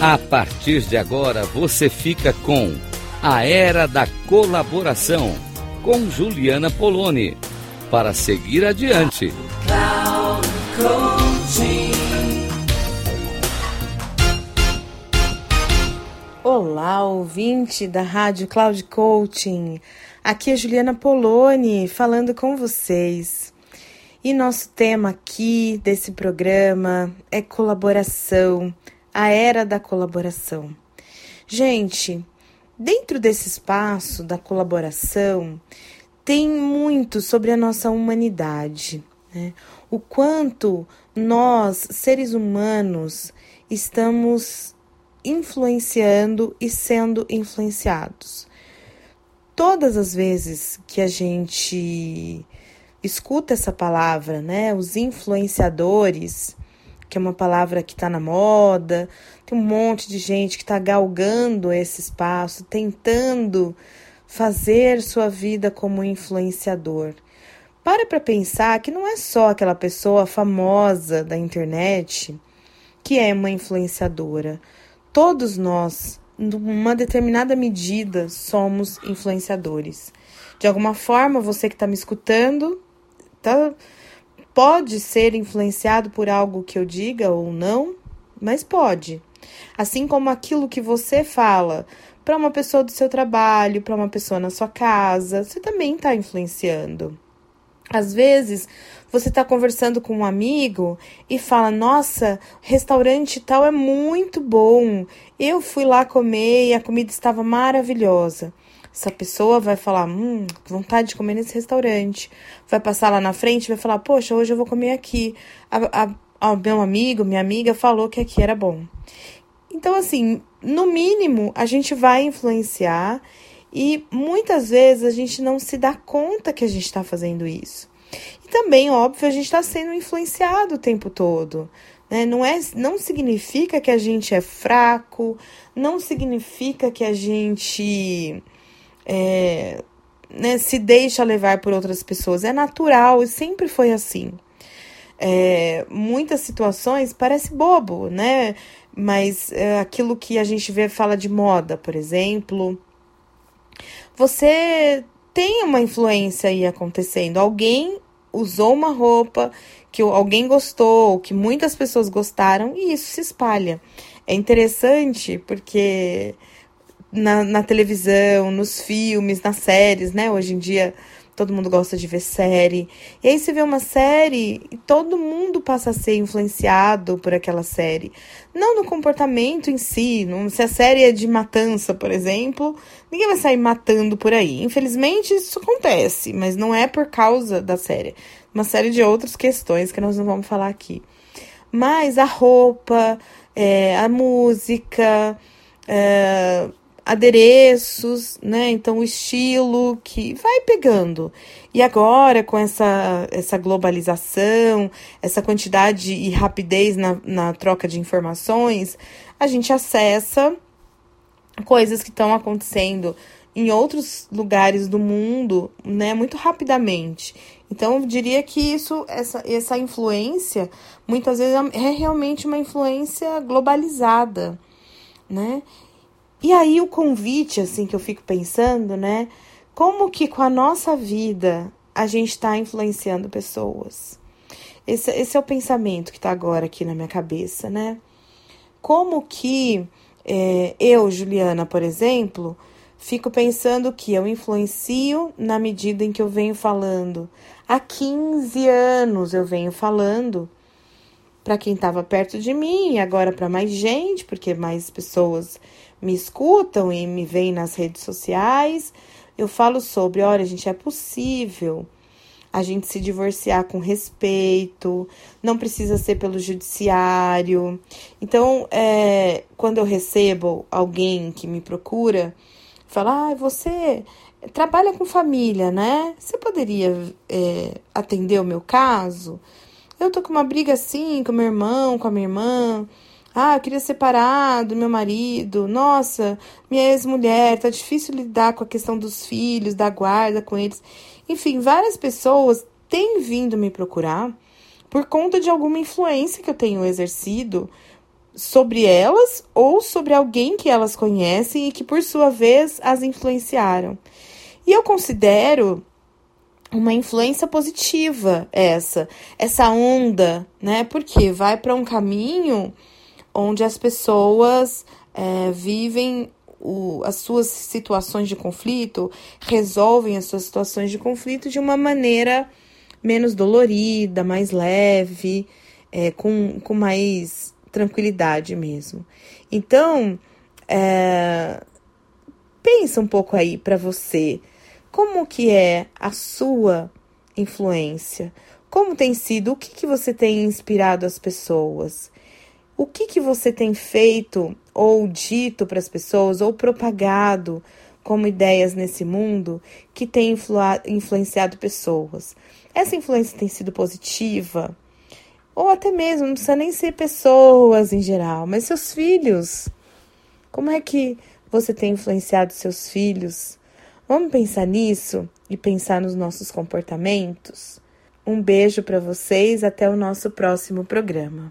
A partir de agora você fica com A Era da Colaboração com Juliana Poloni para seguir adiante. Olá, ouvinte da Rádio Cloud Coaching. Aqui é Juliana Poloni falando com vocês. E nosso tema aqui desse programa é colaboração, a era da colaboração. Gente, dentro desse espaço da colaboração, tem muito sobre a nossa humanidade, né? o quanto nós, seres humanos, estamos influenciando e sendo influenciados. Todas as vezes que a gente escuta essa palavra, né? Os influenciadores, que é uma palavra que está na moda, tem um monte de gente que está galgando esse espaço, tentando fazer sua vida como influenciador. Para para pensar que não é só aquela pessoa famosa da internet que é uma influenciadora. Todos nós, numa determinada medida, somos influenciadores. De alguma forma, você que está me escutando tá, pode ser influenciado por algo que eu diga ou não, mas pode. Assim como aquilo que você fala para uma pessoa do seu trabalho, para uma pessoa na sua casa, você também está influenciando. Às vezes, você está conversando com um amigo e fala: Nossa, restaurante tal é muito bom. Eu fui lá comer e a comida estava maravilhosa. Essa pessoa vai falar: Hum, vontade de comer nesse restaurante. Vai passar lá na frente e vai falar: Poxa, hoje eu vou comer aqui. A, a, a, meu amigo, minha amiga falou que aqui era bom. Então, assim, no mínimo, a gente vai influenciar e muitas vezes a gente não se dá conta que a gente está fazendo isso. E também, óbvio, a gente está sendo influenciado o tempo todo. Né? Não, é, não significa que a gente é fraco, não significa que a gente é, né, se deixa levar por outras pessoas. É natural e sempre foi assim. É, muitas situações parece bobo, né? Mas é, aquilo que a gente vê fala de moda, por exemplo, você tem uma influência aí acontecendo. Alguém usou uma roupa que alguém gostou, que muitas pessoas gostaram, e isso se espalha. É interessante porque na, na televisão, nos filmes, nas séries, né? Hoje em dia todo mundo gosta de ver série. E aí você vê uma série e todo mundo passa a ser influenciado por aquela série. Não no comportamento em si, se a série é de matança, por exemplo, ninguém vai sair matando por aí. Infelizmente isso acontece, mas não é por causa da série. Uma série de outras questões que nós não vamos falar aqui. Mas a roupa, é, a música, é, adereços, né? Então, o estilo que vai pegando. E agora, com essa, essa globalização, essa quantidade e rapidez na, na troca de informações, a gente acessa coisas que estão acontecendo em outros lugares do mundo, né, muito rapidamente. Então, eu diria que isso, essa, essa influência, muitas vezes é realmente uma influência globalizada, né? E aí o convite, assim, que eu fico pensando, né? Como que com a nossa vida a gente está influenciando pessoas? Esse, esse é o pensamento que está agora aqui na minha cabeça, né? Como que é, eu, Juliana, por exemplo, fico pensando que eu influencio na medida em que eu venho falando. Há 15 anos eu venho falando para quem estava perto de mim, agora para mais gente, porque mais pessoas me escutam e me veem nas redes sociais, eu falo sobre, olha, gente, é possível a gente se divorciar com respeito, não precisa ser pelo judiciário. Então, é, quando eu recebo alguém que me procura, fala, ah, você trabalha com família, né? Você poderia é, atender o meu caso? Eu tô com uma briga assim com meu irmão, com a minha irmã. Ah, eu queria separar do meu marido. Nossa, minha ex-mulher, tá difícil lidar com a questão dos filhos, da guarda com eles. Enfim, várias pessoas têm vindo me procurar por conta de alguma influência que eu tenho exercido sobre elas ou sobre alguém que elas conhecem e que, por sua vez, as influenciaram. E eu considero uma influência positiva essa, essa onda, né? Porque vai para um caminho onde as pessoas é, vivem o, as suas situações de conflito, resolvem as suas situações de conflito de uma maneira menos dolorida, mais leve, é, com, com mais tranquilidade mesmo. Então, é, pensa um pouco aí para você, como que é a sua influência? Como tem sido? O que, que você tem inspirado as pessoas? O que, que você tem feito ou dito para as pessoas ou propagado como ideias nesse mundo que tem influ influenciado pessoas? Essa influência tem sido positiva? Ou até mesmo, não precisa nem ser pessoas em geral, mas seus filhos. Como é que você tem influenciado seus filhos? Vamos pensar nisso e pensar nos nossos comportamentos? Um beijo para vocês, até o nosso próximo programa.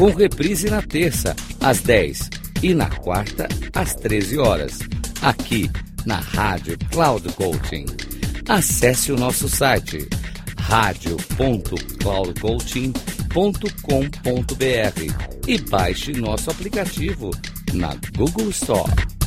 com reprise na terça, às 10 e na quarta, às 13 horas. Aqui na Rádio Cloud Coaching. Acesse o nosso site radio.cloudcoaching.com.br e baixe nosso aplicativo na Google Store.